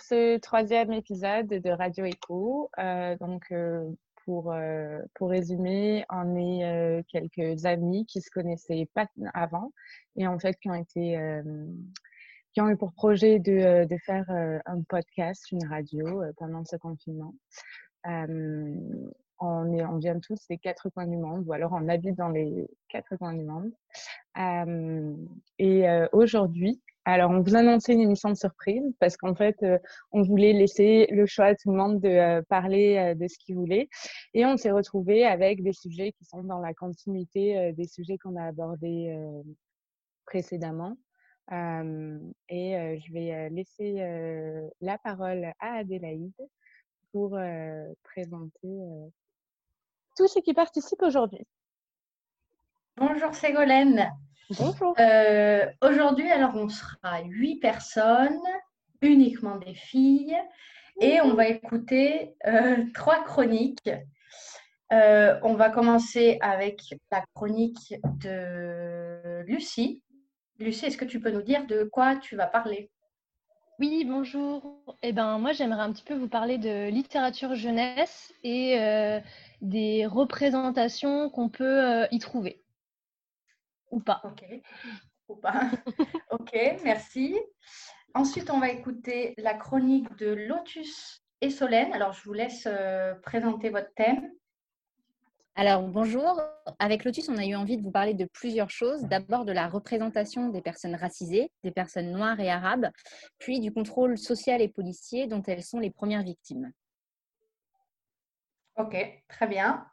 Pour ce troisième épisode de Radio Echo. Euh, donc, euh, pour, euh, pour résumer, on est quelques amis qui se connaissaient pas avant et en fait qui ont été qui ont eu pour projet de, de faire un podcast, une radio pendant ce confinement. on, est, on vient tous des quatre coins du monde, ou alors on habite dans les quatre coins du monde. et aujourd'hui, alors, on vous annonçait une émission de surprise parce qu'en fait, euh, on voulait laisser le choix à tout le monde de euh, parler euh, de ce qu'il voulait. Et on s'est retrouvé avec des sujets qui sont dans la continuité des sujets qu'on a abordés précédemment. et je vais laisser la parole à Adélaïde pour présenter tous ceux qui participent aujourd'hui. Bonjour Ségolène. Bonjour. Euh, aujourd'hui, alors, on sera huit personnes, uniquement des filles, et on va écouter euh, trois chroniques. Euh, on va commencer avec la chronique de Lucie. Lucie, est-ce que tu peux nous dire de quoi tu vas parler? Oui, bonjour. Eh ben, moi, j'aimerais un petit peu vous parler de littérature jeunesse et des représentations qu'on peut y trouver. Ou pas. Ok. Ou pas. ok, merci. Ensuite, on va écouter la chronique de Lotus et Solène. Alors, je vous laisse euh, présenter votre thème. Alors, bonjour. Avec Lotus, on a eu envie de vous parler de plusieurs choses. D'abord, de la représentation des personnes racisées, des personnes noires et arabes, puis du contrôle social et policier dont elles sont les premières victimes. Ok, très bien.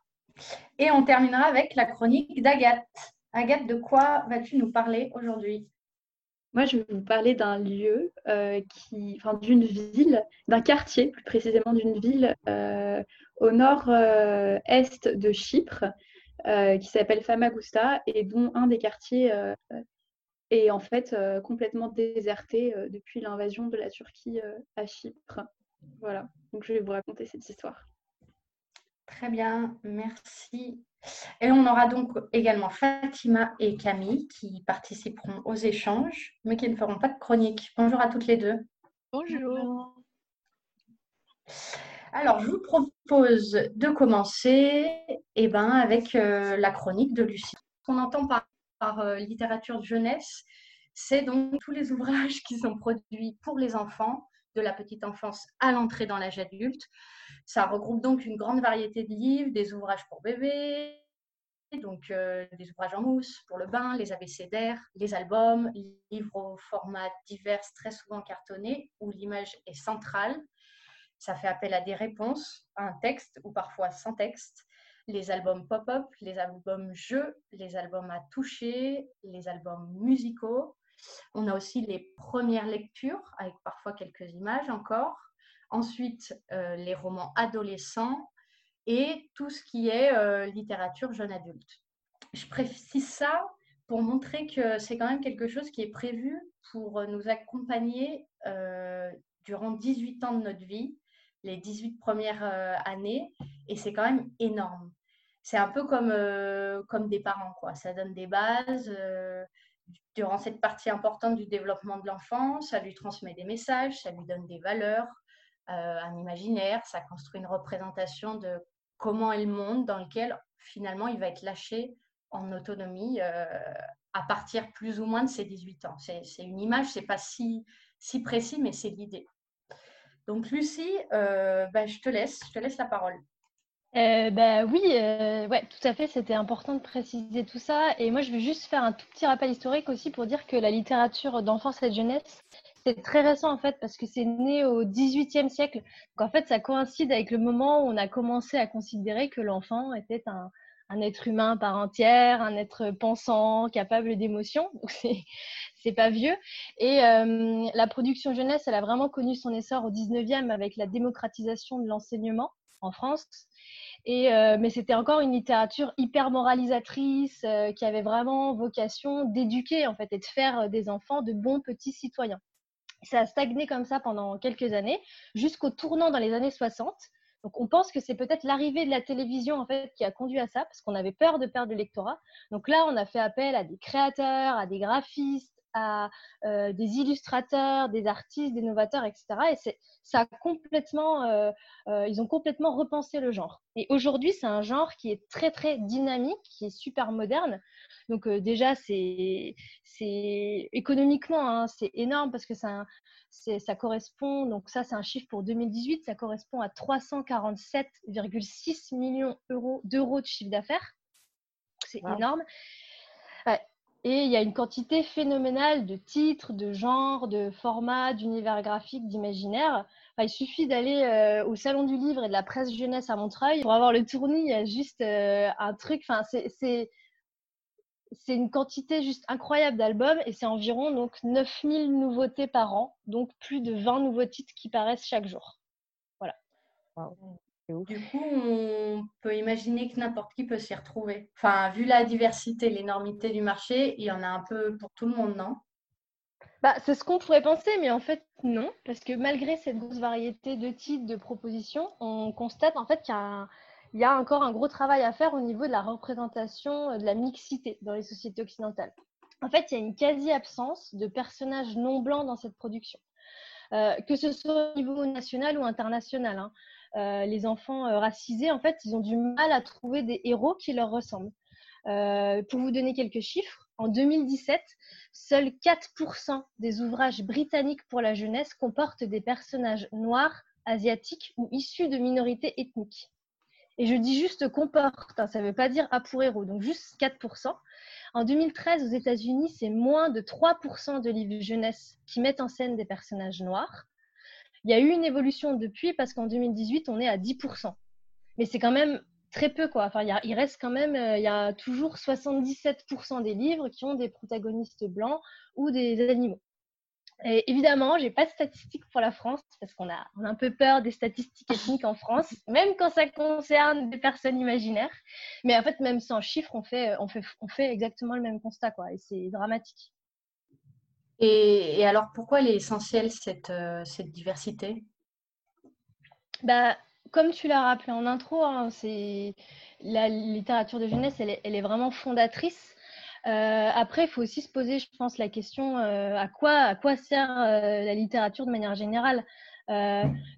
Et on terminera avec la chronique d'Agathe. Agathe, de quoi vas-tu nous parler aujourd'hui? Moi, je vais vous parler d'un lieu, euh, qui, enfin d'une ville, d'un quartier, plus précisément d'une ville euh, au nord-est de Chypre, euh, qui s'appelle Famagusta et dont un des quartiers est en fait complètement déserté depuis l'invasion de la Turquie à Chypre. Voilà, donc je vais vous raconter cette histoire. Très bien, merci et on aura donc également Fatima et Camille qui participeront aux échanges, mais qui ne feront pas de chronique. Bonjour à toutes les deux. Bonjour. Alors, je vous propose de commencer eh ben, avec euh, la chronique de Lucie. Ce qu'on entend par, euh, littérature de jeunesse, c'est donc tous les ouvrages qui sont produits pour les enfants, de la petite enfance à l'entrée dans l'âge adulte. Ça regroupe donc une grande variété de livres, des ouvrages pour bébés, donc euh, des ouvrages en mousse pour le bain, les abécédaires, les albums, livres au format divers, très souvent cartonnés, où l'image est centrale. Ça fait appel à des réponses, à un texte ou parfois sans texte. Les albums pop-up, les albums jeux, les albums à toucher, les albums musicaux. On a aussi les premières lectures, avec parfois quelques images encore. Ensuite, euh, les romans adolescents et tout ce qui est euh, littérature jeune adulte. Je précise ça pour montrer que c'est quand même quelque chose qui est prévu pour nous accompagner euh, durant 18 ans de notre vie, les 18 premières années, et c'est quand même énorme. C'est un peu comme, comme des parents, quoi. Ça donne des bases durant cette partie importante du développement de l'enfant, ça lui transmet des messages, ça lui donne des valeurs, euh, un imaginaire, ça construit une représentation de comment est le monde dans lequel finalement il va être lâché en autonomie euh, à partir plus ou moins de ses 18 ans. C'est une image, c'est pas si, si précis, mais c'est l'idée. Donc Lucie, euh, bah, je te laisse, je te laisse la parole. Bah oui, ouais, tout à fait, c'était important de préciser tout ça. Et moi, je vais juste faire un tout petit rappel historique aussi pour dire que la littérature d'enfance et de jeunesse, c'est très récent en fait parce que c'est né au XVIIIe siècle. Donc en fait, ça coïncide avec le moment où on a commencé à considérer que l'enfant était un, être humain par entière, un être pensant, capable d'émotion. Donc c'est pas vieux. Et euh, la production jeunesse, elle a vraiment connu son essor au XIXe avec la démocratisation de l'enseignement en France. Euh, mais c'était encore une littérature hyper moralisatrice euh, qui avait vraiment vocation d'éduquer en fait et de faire des enfants de bons petits citoyens. Ça a stagné comme ça pendant quelques années, jusqu'au tournant dans les années 60. Donc on pense que c'est peut-être l'arrivée de la télévision en fait qui a conduit à ça, parce qu'on avait peur de perdre le lectorat. Donc là, on a fait appel à des créateurs, à des graphistes, à euh, des illustrateurs, des artistes, des novateurs, etc. Et ça a complètement, euh, ils ont complètement repensé le genre. Et aujourd'hui, c'est un genre qui est très très dynamique, qui est super moderne. Donc déjà, c'est économiquement, hein, c'est énorme parce que ça, ça correspond, donc ça c'est un chiffre pour 2018, ça correspond à 347,6 millions d'euros de chiffre d'affaires. C'est énorme. Et il y a une quantité phénoménale de titres, de genres, de formats, d'univers graphiques, d'imaginaire. il suffit d'aller euh, au Salon du Livre et de la presse jeunesse à Montreuil pour avoir le tournis. Il y a juste euh, un truc. Enfin, c'est c'est une quantité juste incroyable d'albums et c'est environ donc 9000 nouveautés par an, donc plus de 20 nouveaux titres qui paraissent chaque jour. Voilà. Du coup, on peut imaginer que n'importe qui peut s'y retrouver. Enfin, vu la diversité, l'énormité du marché, il y en a un peu pour tout le monde, non? Bah, c'est ce qu'on pourrait penser, mais en fait, non. Parce que malgré cette grosse variété de titres, de propositions, on constate en fait qu'il y a un, il y a encore un gros travail à faire au niveau de la représentation euh, de la mixité dans les sociétés occidentales. En fait, il y a une quasi-absence de personnages non blancs dans cette production, euh, que ce soit au niveau national ou international. Hein. Euh, les enfants racisés, en fait, ils ont du mal à trouver des héros qui leur ressemblent. pour vous donner quelques chiffres, en 2017, seuls 4% des ouvrages britanniques pour la jeunesse comportent des personnages noirs, asiatiques ou issus de minorités ethniques. Et je dis juste comporte, hein, ça ne veut pas dire à pour héros, donc juste 4%. En 2013, aux États-Unis, c'est moins de 3% de livres jeunesse qui mettent en scène des personnages noirs. Il y a eu une évolution depuis parce qu'en 2018, on est à 10%. Mais c'est quand même très peu, quoi. Enfin, il, reste quand même, euh, il y a toujours 77% des livres qui ont des protagonistes blancs ou des animaux. Et évidemment, j'ai pas de statistiques pour la France parce qu'on a, un peu peur des statistiques ethniques en France, même quand ça concerne des personnes imaginaires. Mais en fait, même sans chiffres, on fait, on fait, on fait exactement le même constat, quoi. Et c'est dramatique. Et, alors, pourquoi elle est essentielle cette, euh, diversité? Bah, comme tu l'as rappelé en intro, hein, c'est la littérature de jeunesse, elle est vraiment fondatrice. Euh, après, il faut aussi se poser, je pense, la question euh, à, quoi, sert la littérature de manière générale?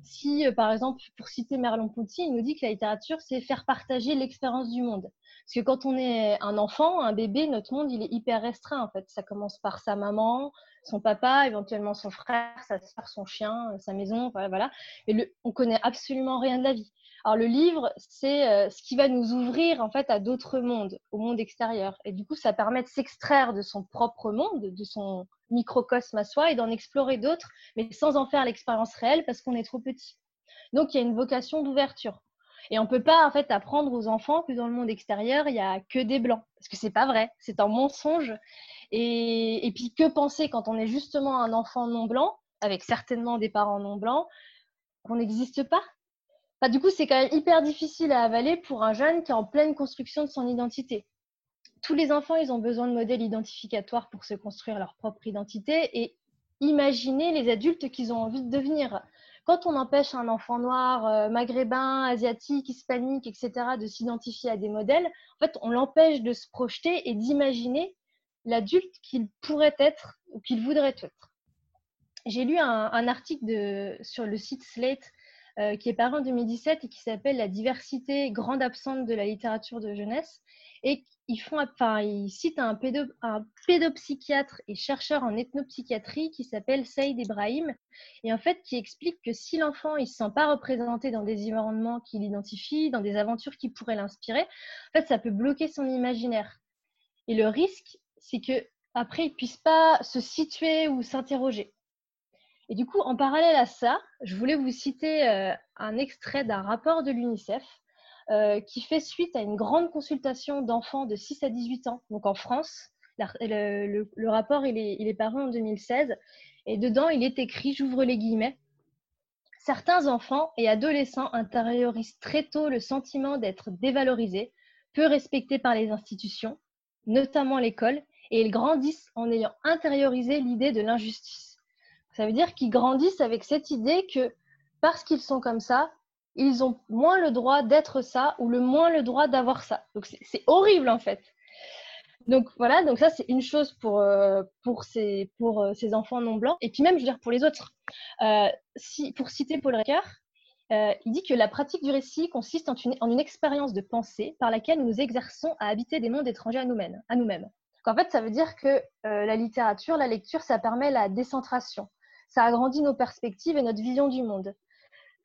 Si, par exemple, pour citer Merleau-Ponty, il nous dit que la littérature, c'est faire partager l'expérience du monde. Parce que quand on est un enfant, un bébé, notre monde, il est hyper restreint, en fait. Ça commence par sa maman, son papa, éventuellement son frère, sa soeur, son chien, sa maison, voilà. Et le, on connaît absolument rien de la vie. Alors le livre, c'est euh, ce qui va nous ouvrir en fait à d'autres mondes, au monde extérieur. Et du coup, ça permet de s'extraire de son propre monde, de son microcosme à soi et d'en explorer d'autres, mais sans en faire l'expérience réelle parce qu'on est trop petit. Donc il y a une vocation d'ouverture. Et on ne peut pas en fait apprendre aux enfants que dans le monde extérieur, il n'y a que des blancs. Parce que c'est pas vrai, c'est un mensonge. Et, et puis que penser quand on est justement un enfant non blanc, avec certainement des parents non blancs, qu'on n'existe pas? Du coup, c'est quand même hyper difficile à avaler pour un jeune qui est en pleine construction de son identité. Tous les enfants, ils ont besoin de modèles identificatoires pour se construire leur propre identité et imaginer les adultes qu'ils ont envie de devenir. Quand on empêche un enfant noir, euh, maghrébin, asiatique, hispanique, etc., de s'identifier à des modèles, en fait, on l'empêche de se projeter et d'imaginer l'adulte qu'il pourrait être ou qu'il voudrait être. J'ai lu un, article sur le site Slate euh, qui est paru en 2017 et qui s'appelle La diversité grande absente de la littérature de jeunesse. Et ils, font, enfin, ils citent un, pédopsychiatre et chercheur en ethnopsychiatrie qui s'appelle Saïd Ibrahim, et en fait qui explique que si l'enfant ne se sent pas représenté dans des environnements qu'il identifie, dans des aventures qui pourraient l'inspirer, en fait, ça peut bloquer son imaginaire. Et le risque, c'est que après, il puisse pas se situer ou s'interroger. Et du coup, en parallèle à ça, je voulais vous citer euh, un extrait d'un rapport de l'UNICEF euh, qui fait suite à une grande consultation d'enfants de 6 à 18 ans, donc en France. Le, rapport, il est, est paru en 2016. Et dedans, il est écrit, j'ouvre les guillemets, Certains enfants et adolescents intériorisent très tôt le sentiment d'être dévalorisés, peu respectés par les institutions, notamment l'école, et ils grandissent en ayant intériorisé l'idée de l'injustice. Ça veut dire qu'ils grandissent avec cette idée que parce qu'ils sont comme ça, ils ont moins le droit d'être ça ou le moins le droit d'avoir ça. Donc c'est horrible en fait. Donc voilà, donc ça c'est une chose pour, euh, pour, ces, pour euh, ces enfants non blancs. Et puis même, je veux dire, pour les autres. Euh, si, pour citer Paul Ricoeur, il dit que la pratique du récit consiste en une, en une, expérience de pensée par laquelle nous nous exerçons à habiter des mondes étrangers à nous-mêmes. En fait, ça veut dire que la littérature, la lecture, ça permet la décentration. Ça agrandit nos perspectives et notre vision du monde.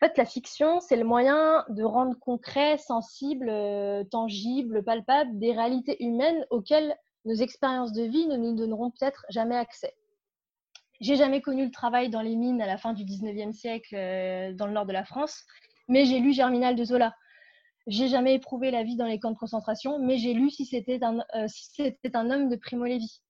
En fait, la fiction, c'est le moyen de rendre concret, sensible, euh, tangible, palpable des réalités humaines auxquelles nos expériences de vie ne nous donneront peut-être jamais accès. J'ai jamais connu le travail dans les mines à la fin du 19e siècle euh, dans le nord de la France, mais j'ai lu Germinal de Zola. J'ai jamais éprouvé la vie dans les camps de concentration, mais j'ai lu si c'était un, euh, si c'était un homme de Primo Levi.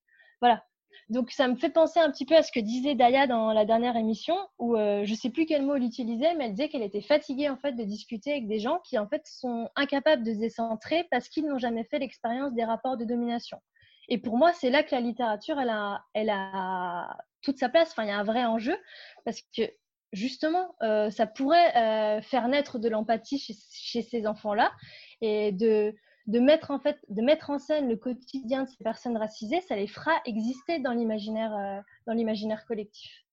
Voilà. Donc ça me fait penser un petit peu à ce que disait Daya dans la dernière émission, où euh, je ne sais plus quel mot elle utilisait, mais elle disait qu'elle était fatiguée en fait de discuter avec des gens qui en fait sont incapables de se décentrer parce qu'ils n'ont jamais fait l'expérience des rapports de domination. Et pour moi, c'est là que la littérature, a, toute sa place. Enfin, il y a un vrai enjeu parce que justement, euh, ça pourrait euh, faire naître de l'empathie chez, ces enfants-là et de de mettre en fait, de mettre en scène le quotidien de ces personnes racisées, ça les fera exister dans l'imaginaire, euh, dans l'imaginaire collectif.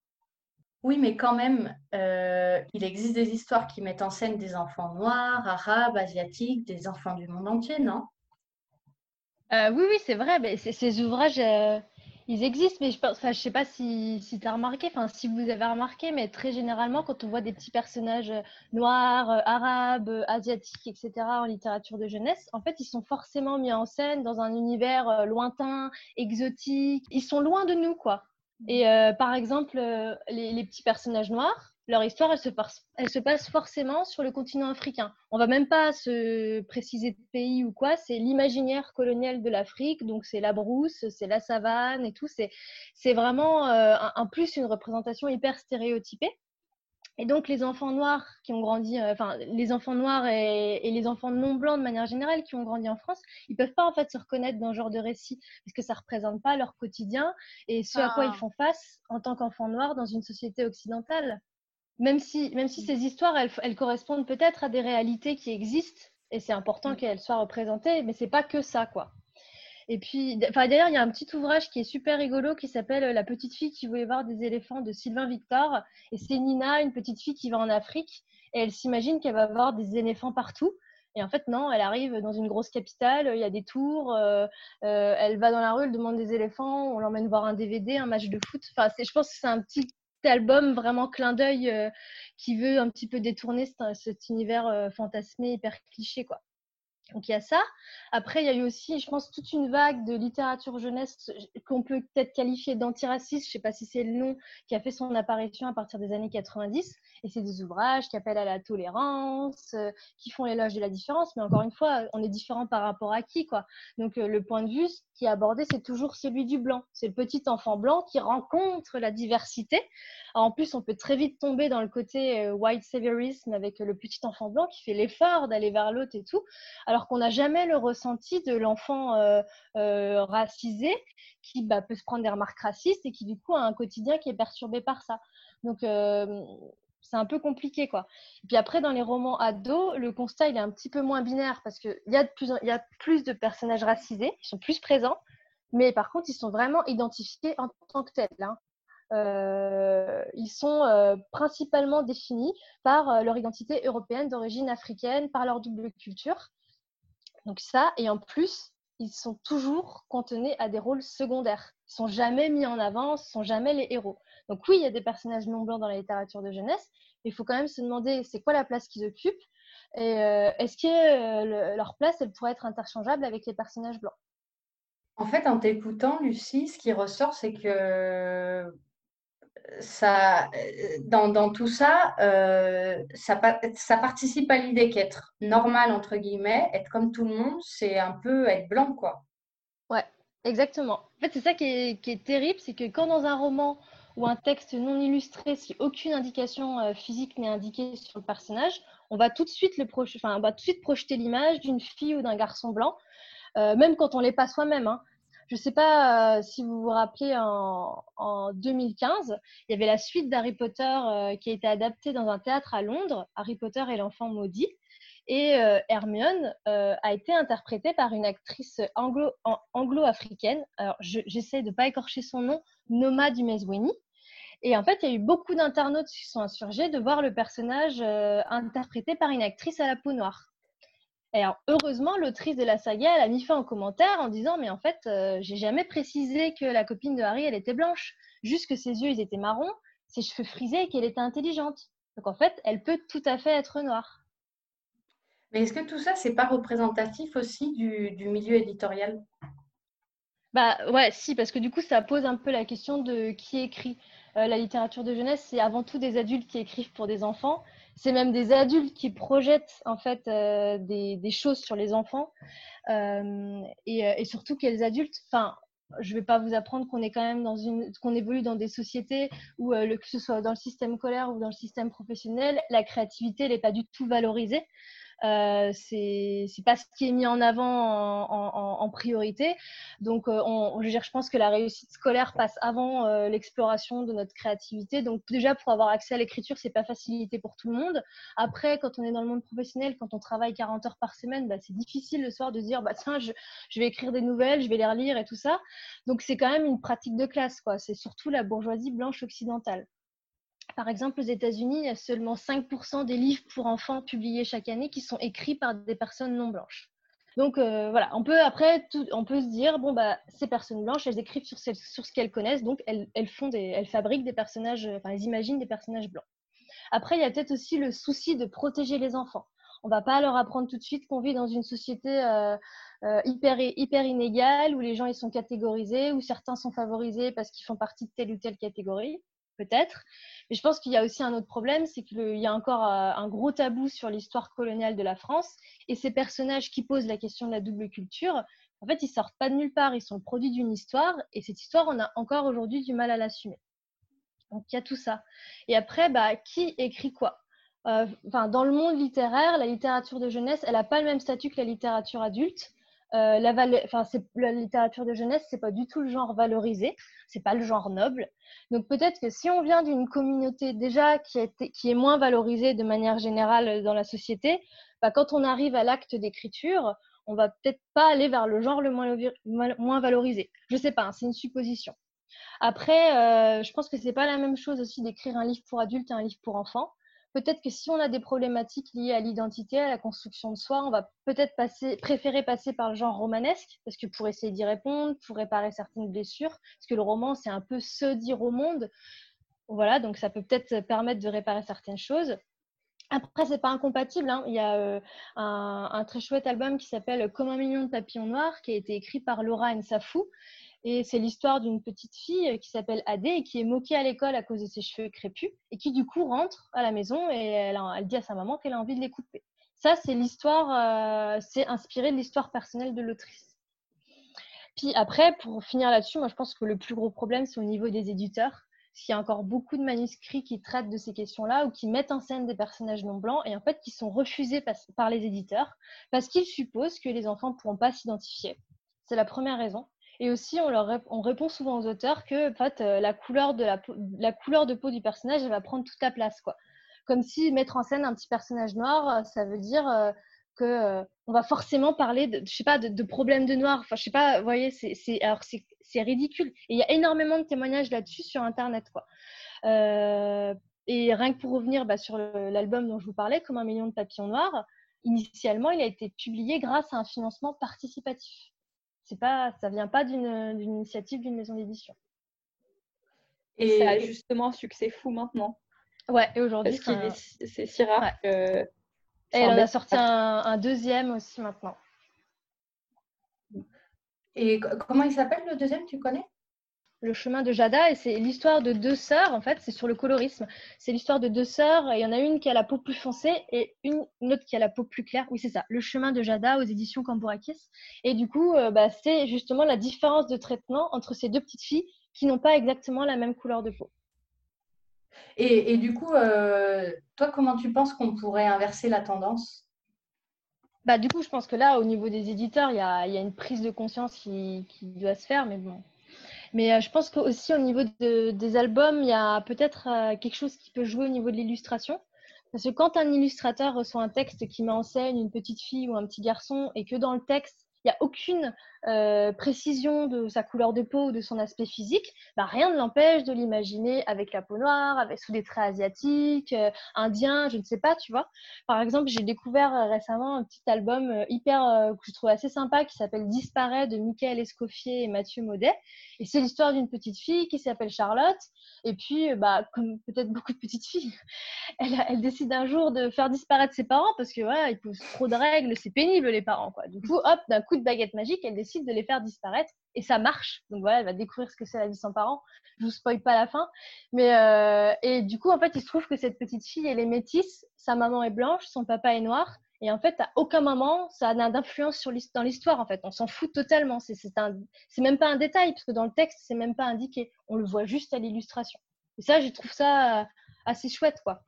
Oui, mais quand même, euh, il existe des histoires qui mettent en scène des enfants noirs, arabes, asiatiques, des enfants du monde entier, non? Euh, Oui, oui, c'est vrai. Mais ces ouvrages, ils existent, mais je ne sais pas si, si tu remarqué, enfin si vous avez remarqué, mais très généralement, quand on voit des petits personnages euh, noirs, euh, arabes, euh, asiatiques, etc. en littérature de jeunesse, en fait, ils sont forcément mis en scène dans un univers lointain, exotique. Ils sont loin de nous, quoi. Et par exemple, les, petits personnages noirs, leur histoire, elle se, passe, elle se passe forcément sur le continent africain. On va même pas se préciser de pays ou quoi, c'est l'imaginaire colonial de l'Afrique, donc c'est la brousse, c'est la savane et tout. C'est vraiment euh, un, plus une représentation hyper stéréotypée. Et donc les enfants noirs qui ont grandi, euh, enfin les enfants noirs et, les enfants non blancs de manière générale qui ont grandi en France, ils peuvent pas en fait se reconnaître dans ce genre de récit parce que ça représente pas leur quotidien et ce à quoi ils ah. font face en tant qu'enfants noirs dans une société occidentale même si, même si ces histoires, elles, correspondent peut-être à des réalités qui existent, et c'est important qu'elles soient représentées, mais c'est pas que ça, quoi. Et puis, d'ailleurs, il y a un petit ouvrage qui est super rigolo qui s'appelle La petite fille qui voulait voir des éléphants de Sylvain Victor. Et c'est Nina, une petite fille qui va en Afrique et elle s'imagine qu'elle va voir des éléphants partout. Et en fait, non, elle arrive dans une grosse capitale, il y a des tours, euh, euh, elle va dans la rue, elle demande des éléphants, on l'emmène voir un DVD, un match de foot. Enfin, je pense que c'est un petit album vraiment clin d'œil euh, qui veut un petit peu détourner cet, univers euh, fantasmé hyper cliché quoi. Donc il y a ça. Après, il y a eu aussi, je pense, toute une vague de littérature jeunesse qu'on peut peut-être qualifier d'antiraciste, je ne sais pas si c'est le nom, qui a fait son apparition à partir des années 90. Et c'est des ouvrages qui appellent à la tolérance, euh, qui font l'éloge de la différence. Mais encore une fois, on est différent par rapport à qui, quoi. Donc le point de vue abordé, c'est toujours celui du blanc. C'est le petit enfant blanc qui rencontre la diversité. en plus, on peut très vite tomber dans le côté euh, white saviorisme avec le petit enfant blanc qui fait l'effort d'aller vers l'autre et tout, alors qu'on n'a jamais le ressenti de l'enfant euh, euh, racisé qui bah, peut se prendre des remarques racistes et qui du coup a un quotidien qui est perturbé par ça. Donc c'est un peu compliqué quoi. Et puis après dans les romans ados, le constat il est un petit peu moins binaire parce qu'il y, a plus, y a plus de personnages racisés, ils sont plus présents, mais par contre ils sont vraiment identifiés en tant que tels. Hein. Euh, ils sont euh, principalement définis par euh, leur identité européenne d'origine africaine, par leur double culture. Donc ça, et en plus, ils sont toujours contenus à des rôles secondaires. Ils sont jamais mis en avant, ce sont jamais les héros. Donc oui, il y a des personnages non blancs dans la littérature de jeunesse, mais il faut quand même se demander c'est quoi la place qu'ils occupent et euh, est-ce que euh, leur place, elle pourrait être interchangeable avec les personnages blancs? En fait, en t'écoutant, Lucie, ce qui ressort, c'est que ça, dans, tout ça, euh, ça, ça, participe à l'idée qu'être normal, entre guillemets, être comme tout le monde, c'est un peu être blanc, quoi. Ouais, exactement. En fait, c'est ça qui est, qui est terrible, c'est que quand dans un roman, ou un texte non illustré, si aucune indication euh, physique n'est indiquée sur le personnage, on va tout de suite, projeter l'image d'une fille ou d'un garçon blanc, euh, même quand on l'est pas soi-même. Hein. Je ne sais pas euh, si vous vous rappelez, en, 2015, il y avait la suite d'Harry Potter qui a été adaptée dans un théâtre à Londres, Harry Potter et l'enfant maudit. Et Hermione a été interprétée par une actrice anglo-africaine. Alors, j'essaie de ne pas écorcher son nom, Noma Dumezweni. Et en fait, il y a eu beaucoup d'internautes qui sont insurgés de voir le personnage interprété par une actrice à la peau noire. Et alors, heureusement, l'autrice de la saga, elle a mis fin en commentaire en disant Mais en fait, j'ai jamais précisé que la copine de Harry, elle était blanche. Juste que ses yeux, ils étaient marrons, ses cheveux frisés et qu'elle était intelligente. Donc en fait, elle peut tout à fait être noire. Mais est-ce que tout ça, c'est pas représentatif aussi du, milieu éditorial? Bah ouais, si, parce que du coup, ça pose un peu la question de qui écrit. Euh, la littérature de jeunesse, c'est avant tout des adultes qui écrivent pour des enfants. C'est même des adultes qui projettent en fait euh, des, choses sur les enfants. Euh, et, surtout quels adultes, enfin, je ne vais pas vous apprendre qu'on est quand même dans une, qu'on évolue dans des sociétés où, que ce soit dans le système scolaire ou dans le système professionnel, la créativité n'est pas du tout valorisée. Euh, c'est pas ce qui est mis en avant en, priorité. Donc, euh, on, je, je pense que la réussite scolaire passe avant euh, l'exploration de notre créativité. Donc, déjà, pour avoir accès à l'écriture, c'est pas facilité pour tout le monde. Après, quand on est dans le monde professionnel, quand on travaille 40 heures par semaine, bah, c'est difficile le soir de dire, bah, tiens, je, vais écrire des nouvelles, je vais les relire et tout ça. Donc, c'est quand même une pratique de classe. C'est surtout la bourgeoisie blanche occidentale. Par exemple, aux États-Unis, il y a seulement 5% des livres pour enfants publiés chaque année qui sont écrits par des personnes non blanches. Donc euh, voilà, on peut après on peut se dire bon bah ces personnes blanches, elles écrivent sur, ce qu'elles connaissent, donc elles, des, fabriquent des personnages, enfin elles imaginent des personnages blancs. Après, il y a peut-être aussi le souci de protéger les enfants. On va pas leur apprendre tout de suite qu'on vit dans une société euh, euh, hyper hyper inégale où les gens ils sont catégorisés, où certains sont favorisés parce qu'ils font partie de telle ou telle catégorie peut-être. Mais je pense qu'il y a aussi un autre problème, c'est qu'il y a encore euh, un gros tabou sur l'histoire coloniale de la France. Et ces personnages qui posent la question de la double culture, en fait, ils sortent pas de nulle part. Ils sont le produit d'une histoire. Et cette histoire, on a encore aujourd'hui du mal à l'assumer. Donc, il y a tout ça. Et après, bah, qui écrit quoi? Euh, Dans le monde littéraire, la littérature de jeunesse, elle n'a pas le même statut que la littérature adulte. Euh, la, la, littérature de jeunesse, c'est pas du tout le genre valorisé, c'est pas le genre noble. Donc peut-être que si on vient d'une communauté déjà qui, qui, est moins valorisée de manière générale dans la société, bah, quand on arrive à l'acte d'écriture, on va peut-être pas aller vers le genre le moins, moins valorisé. Je sais pas, hein, c'est une supposition. Après, euh, je pense que c'est pas la même chose aussi d'écrire un livre pour adultes et un livre pour enfants peut-être que si on a des problématiques liées à l'identité, à la construction de soi, on va peut-être préférer passer par le genre romanesque, parce que pour essayer d'y répondre, pour réparer certaines blessures, parce que le roman, c'est un peu se dire au monde. Voilà, donc ça peut peut-être permettre de réparer certaines choses. Après, c'est pas incompatible. Hein. Il y a euh, un, un, très chouette album qui s'appelle Comme un million de papillons noirs, qui a été écrit par Laura Nsafou, et c'est l'histoire d'une petite fille euh, qui s'appelle Adé et qui est moquée à l'école à cause de ses cheveux crépus et qui du coup rentre à la maison et elle, elle dit à sa maman qu'elle a envie de les couper. Ça, c'est l'histoire, euh, c'est inspiré de l'histoire personnelle de l'autrice. Puis après, pour finir là-dessus, moi je pense que le plus gros problème, c'est au niveau des éditeurs. Parce qu'il y a encore beaucoup de manuscrits qui traitent de ces questions-là ou qui mettent en scène des personnages non blancs et en fait qui sont refusés par les éditeurs parce qu'ils supposent que les enfants ne pourront pas s'identifier. C'est la première raison. Et aussi, on, répond souvent aux auteurs que en fait, euh, la, couleur de la, la couleur de peau du personnage va prendre toute la place. Quoi. Comme si mettre en scène un petit personnage noir, euh, ça veut dire euh, que on va forcément parler de, je sais pas, de, problèmes de noir. Enfin, je sais pas, voyez, c'est, c'est, ridicule. Et il y a énormément de témoignages là-dessus sur Internet. Quoi. et rien que pour revenir bah, sur l'album dont je vous parlais, comme un million de papillons noirs, initialement, il a été publié grâce à un financement participatif c'est pas, ça vient pas d'une initiative d'une maison d'édition. Et ça a justement un succès fou maintenant. Ouais, et aujourd'hui, c'est si rare que. Et elle en a sorti un, deuxième aussi maintenant. Et comment il s'appelle le deuxième, tu connais? Le chemin de Jada et c'est l'histoire de deux sœurs en fait c'est sur le colorisme. C'est l'histoire de deux sœurs il y en a une qui a la peau plus foncée et une, autre qui a la peau plus claire. Oui c'est ça le chemin de Jada aux éditions Cambourakis et du coup euh, bah, c'est justement la différence de traitement entre ces deux petites filles qui n'ont pas exactement la même couleur de peau. Et, du coup euh, toi comment tu penses qu'on pourrait inverser la tendance? Bah, du coup, je pense que là, au niveau des éditeurs, il y a, une prise de conscience qui, qui doit se faire, mais bon, mais euh, je pense qu'aussi au niveau des albums, il y a peut-être euh, quelque chose qui peut jouer au niveau de l'illustration. Parce que quand un illustrateur reçoit un texte qui met en scène une petite fille ou un petit garçon et que dans le texte, il n'y a aucune euh, précision de sa couleur de peau ou de son aspect physique, bah, rien ne l'empêche de l'imaginer avec la peau noire, avec sous des traits asiatiques, euh, indiens, je ne sais pas, tu vois. Par exemple, j'ai découvert euh, récemment un petit album hyper que je trouve assez sympa qui s'appelle Disparaît de Michael Escoffier et Mathieu Maudet. Et c'est l'histoire d'une petite fille qui s'appelle Charlotte. Et puis, bah, comme peut-être beaucoup de petites filles, elle, décide un jour de faire disparaître ses parents parce que voilà, ils posent trop de règles, c'est pénible les parents, quoi. Du coup, hop, d'un coup de baguette magique, elle décide de les faire disparaître et ça marche. Donc voilà, elle va découvrir ce que c'est la vie sans parents. Je vous spoil pas la fin, mais euh, et du coup en fait il se trouve que cette petite fille elle est métisse, sa maman est blanche, son papa est noir. Et en fait, à aucun moment, ça n'a d'influence dans l'histoire. En fait, on s'en fout totalement. C'est c'est même pas un détail parce que dans le texte, c'est même pas indiqué. On le voit juste à l'illustration. Et ça, je trouve ça assez chouette, quoi.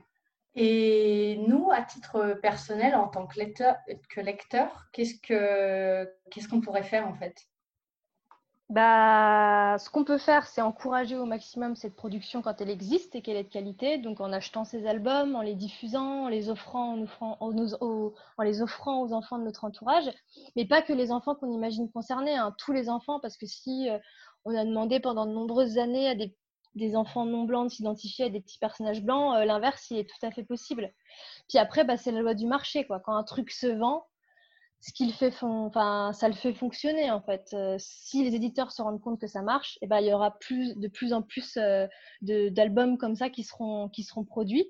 Et nous, à titre personnel, en tant que lecteur, que lecteur qu'est-ce que qu'est-ce qu'on pourrait faire en fait? Bah, ce qu'on peut faire, c'est encourager au maximum cette production quand elle existe et qu'elle est de qualité, donc en achetant ces albums, en les diffusant, en les offrant, en, en, les offrant aux enfants de notre entourage, mais pas que les enfants qu'on imagine concernés, hein, tous les enfants, parce que si euh, on a demandé pendant de nombreuses années à des des enfants non blancs de s'identifier à des petits personnages blancs, euh, l'inverse, il est tout à fait possible. Puis après, bah, c'est la loi du marché. Quoi. Quand un truc se vend, ce qu'il fait, ça le fait fonctionner en fait. Euh, si les éditeurs se rendent compte que ça marche, eh ben, il y aura plus, de plus en plus euh, d'albums comme ça qui seront produits.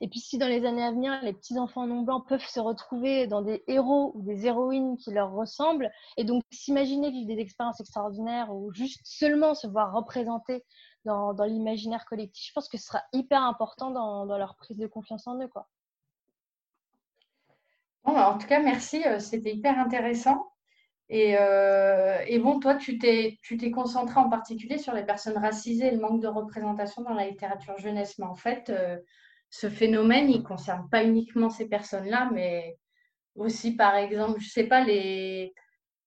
Et puis si dans les années à venir, les petits enfants non blancs peuvent se retrouver dans des héros ou des héroïnes qui leur ressemblent, et donc s'imaginer vivre des expériences extraordinaires ou juste seulement se voir représenter dans, l'imaginaire collectif, je pense que ce sera hyper important dans, leur prise de confiance en eux. Quoi. Bon, en tout cas, merci, euh, c'était hyper intéressant. Et, euh, et, bon, toi, tu t'es, tu t'es concentré en particulier sur les personnes racisées et le manque de représentation dans la littérature jeunesse. Mais en fait, euh, ce phénomène, il ne concerne pas uniquement ces personnes-là, mais aussi, par exemple, je ne sais pas, les,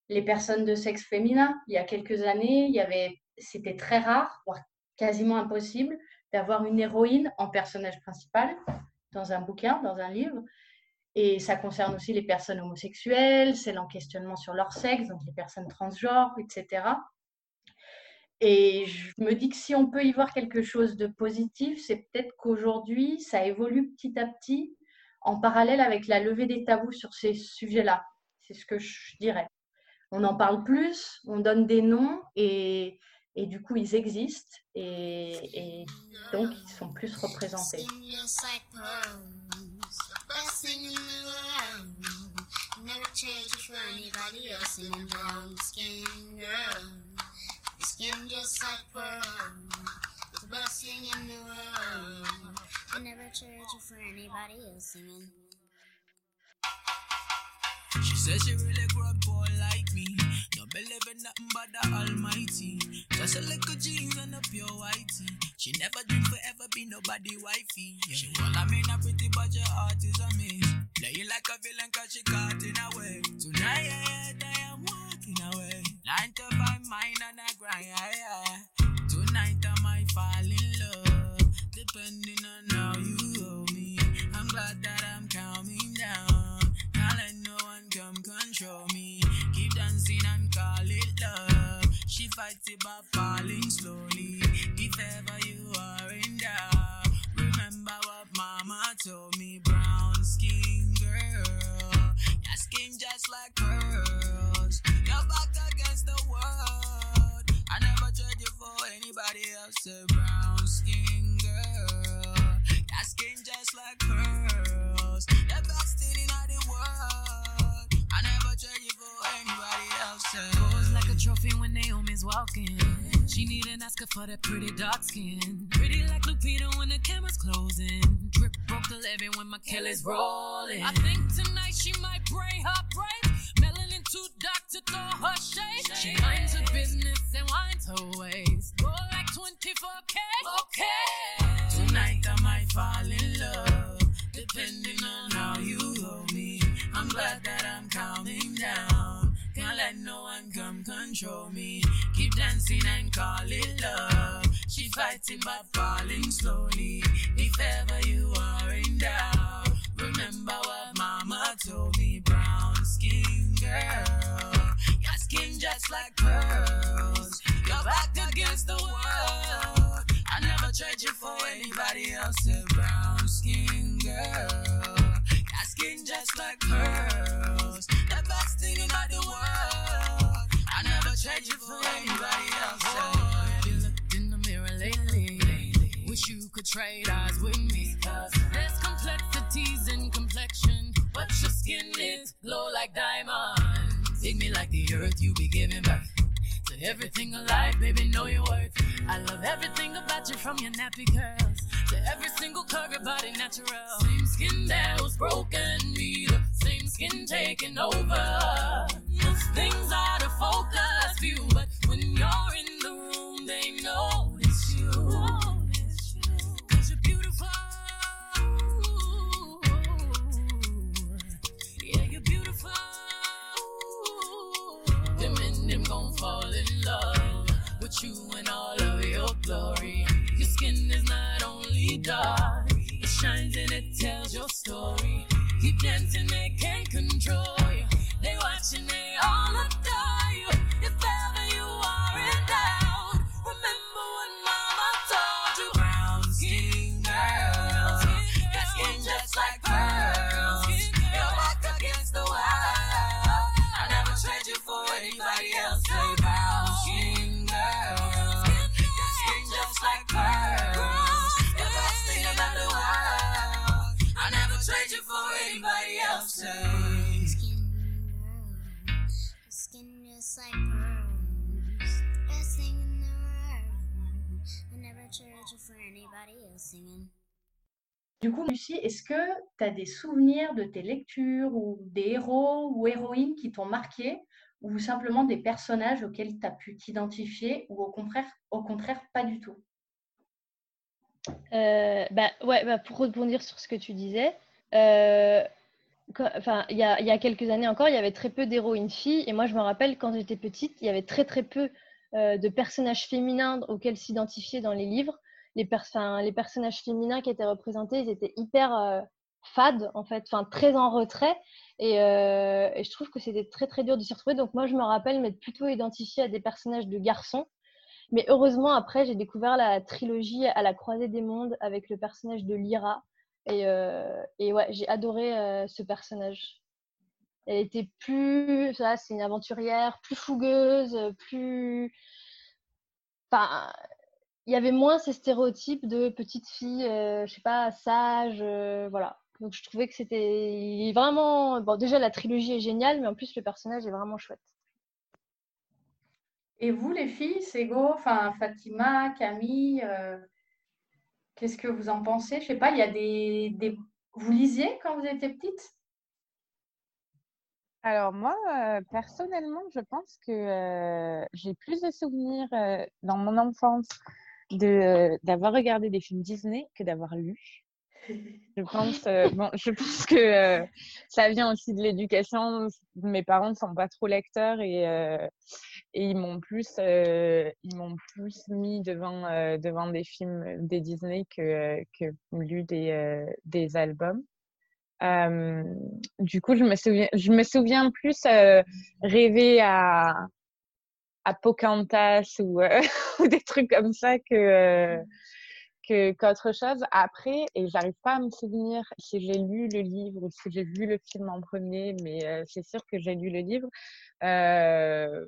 les personnes de sexe féminin. Il y a quelques années, il y avait, c'était très rare, voire quasiment impossible d'avoir une héroïne en personnage principal dans un bouquin, dans un livre. Et ça concerne aussi les personnes homosexuelles, c'est l'enquestionnement sur leur sexe, donc les personnes transgenres, etc. Et je me dis que si on peut y voir quelque chose de positif, c'est peut-être qu'aujourd'hui, ça évolue petit à petit en parallèle avec la levée des tabous sur ces sujets-là. C'est ce que je dirais. On en parle plus, on donne des noms et et du coup, ils existent et, et donc ils sont plus représentés. She says she really grew up boy like me. Don't believe in nothing but the Almighty. Just a little jeans and a pure whitey. She never dreamed forever be nobody wifey. Yeah. She want I mean, a pretty, but your heart is a miss. Playing like a villain cause she caught in a way. Tonight, I walking away. Nine to five, mine and I grind. Yeah, yeah. Tonight, I might fall in love. Depending on how you hold me. I'm glad that I'm calming down. Can't let no one come control me. Keep dancing and call it love. She fights it by falling slowly. If ever you are in doubt, remember what mama told me. Brown skin girl, your skin just like pearls. Your back against the world. I never trade you for anybody else. A brown skin girl, your skin just like pearls. The best thing in the world. I never trade you for anybody else. Pose like a trophy when Naomi's walking. She need an Oscar for that pretty dark skin. Pretty like Lupita when the camera's closing. Drip broke the levy when my Kelly's rolling. I think tonight she might break her brain. Melanin too dark to throw her shade. She minds her business and winds her ways. Go like 24K. Okay. Tonight I might fall in love. Depending on how you hold me. I'm glad that I'm calming down let no one come control me. Keep dancing and call it love. She fighting but falling slowly. If ever you are in doubt, remember what mama told me. Brown skin girl, your skin just like pearls. Your back against the world. I never trade you for anybody else. A brown skin girl, your skin just like pearls. The best thing about the world. I never trade you for anybody else. Looked in the mirror lately? Wish you could trade eyes with me. Cause there's complexities in complexion, but your skin is glow like diamonds. Dig me like the earth, you be giving birth to everything alive, baby. Know your worth. I love everything about you from your nappy curls to every single curve, your body natural. Same skin that was broken, me the same skin taking over. Things out of focus you, but when you're in the room, they notice you. Cause you're beautiful. Yeah, you're beautiful. Them and them gon' fall in love with you and all of your glory. Your skin is not only dark, it shines and it tells your story. Keep dancing, they can't control watching, they all Du coup, Lucie, est-ce que tu as des souvenirs de tes lectures ou des héros ou héroïnes qui t'ont marqué ou simplement des personnages auxquels tu as pu t'identifier ou au contraire, au contraire pas du tout? Euh, bah, bah, pour rebondir sur ce que tu disais, euh, quand- enfin, il y a, il y a quelques années encore, il y avait très peu d'héroïnes filles. Et moi, je me rappelle, quand j'étais petite, il y avait très, très peu euh, de personnages féminins auxquels s'identifier dans les livres. Les, pers- les personnages féminins qui étaient représentés, ils étaient hyper euh, fades, en fait, enfin, très en retrait. Et, euh, et je trouve que c'était très, très dur de s'y retrouver. Donc, moi, je me rappelle m'être plutôt identifiée à des personnages de garçons. Mais heureusement, après, j'ai découvert la trilogie à la croisée des mondes avec le personnage de Lyra. Et, euh, et ouais, j'ai adoré euh, ce personnage. Elle était plus, ça, c'est une aventurière, plus fougueuse, plus. Enfin, il y avait moins ces stéréotypes de petite fille, euh, je sais pas, sage, euh, voilà. Donc je trouvais que c'était vraiment. Bon, déjà la trilogie est géniale, mais en plus le personnage est vraiment chouette. Et vous, les filles, Sego, enfin Fatima, Camille, euh, qu'est-ce que vous en pensez? Je sais pas, il y a des, des... Vous lisiez quand vous étiez petite? Alors moi, euh, personnellement, je pense que euh, j'ai plus de souvenirs euh, dans mon enfance de euh, d'avoir regardé des films Disney que d'avoir lu. Je pense, euh, bon, je pense que euh, ça vient aussi de l'éducation. Mes parents ne sont pas trop lecteurs et, euh, et ils m'ont plus, ils m'ont plus mis devant, devant des films des Disney que, que lu des, des albums. Du coup, je me souviens, je me souviens plus rêver à, à Pocahontas ou, euh, ou des trucs comme ça que, euh, que, qu'autre chose. Après, et j'arrive pas à me souvenir si j'ai lu le livre ou si j'ai vu le film en premier, mais euh, c'est sûr que j'ai lu le livre. Euh,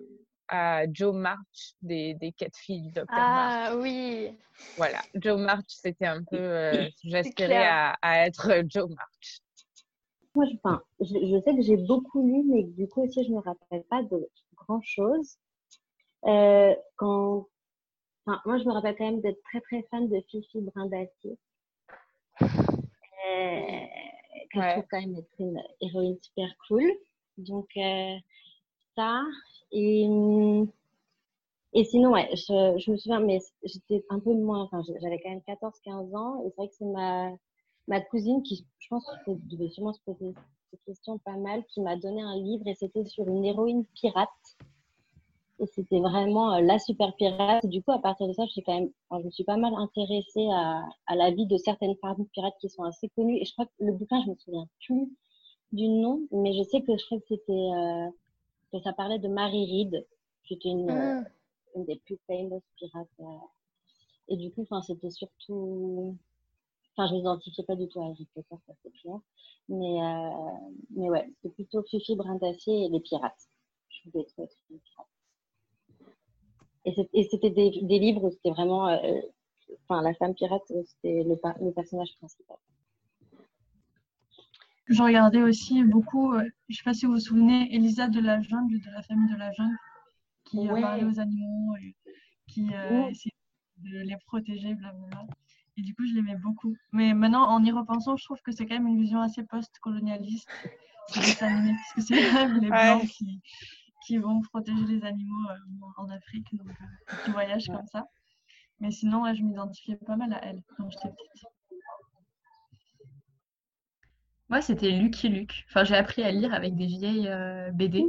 à Joe March des, des quatre filles Dr. March. Ah oui. Voilà, Joe March, c'était un peu, euh, j'aspirais à, à être Joe March. Moi, je, enfin, je, je sais que j'ai beaucoup lu, mais du coup aussi, je ne me rappelle pas de grand-chose. Euh, quand... enfin, moi, je me rappelle quand même d'être très, très fan de Fifi Brindacier. Euh, que je trouve quand même être une héroïne super cool. Donc, euh, ça. Et, et sinon, ouais, je, je me souviens, mais j'étais un peu moins, enfin, j'avais quand même 14-15 ans, et c'est vrai que c'est ma, ma cousine qui, je pense, devait sûrement se poser cette question pas mal, qui m'a donné un livre et c'était sur une héroïne pirate. Et c'était vraiment euh, la super pirate. Du coup, à partir de ça, je, quand même, enfin, je me suis pas mal intéressée à, à la vie de certaines femmes pirates qui sont assez connues. Et je crois que le bouquin, je me souviens plus du nom, mais je sais que je crois que c'était euh, que ça parlait de Mary Read, qui était une, euh, une des plus famous pirates euh, Et du coup, enfin, c'était surtout. Enfin, je ne m'identifiais pas du tout à Harry Potter, ça c'est clair. Mais, mais ouais, c'était plutôt Fifi Brindacier et les pirates. Je voulais être une pirate. Et c'est- c'était des, des livres où c'était vraiment. euh, Enfin, la femme pirate, euh, c'était le, personnage principal. Je regardais aussi beaucoup, euh, je sais pas si vous vous souvenez, Elisa de la jungle, de la famille de la jungle, qui Ouais. parlait aux animaux, et qui euh, Ouais. essayait de les protéger, blablabla. Et du coup, je l'aimais beaucoup. Mais maintenant, en y repensant, je trouve que c'est quand même une vision assez post-colonialiste, ces dessins animés, parce que c'est quand même les Ouais. Blancs qui, qui vont protéger les animaux euh, en Afrique, donc euh, qui voyagent comme ça. Mais sinon, ouais, je m'identifiais pas mal à elle quand j'étais petite. Moi, c'était Lucky Luke. Enfin, j'ai appris à lire avec des vieilles euh, BD.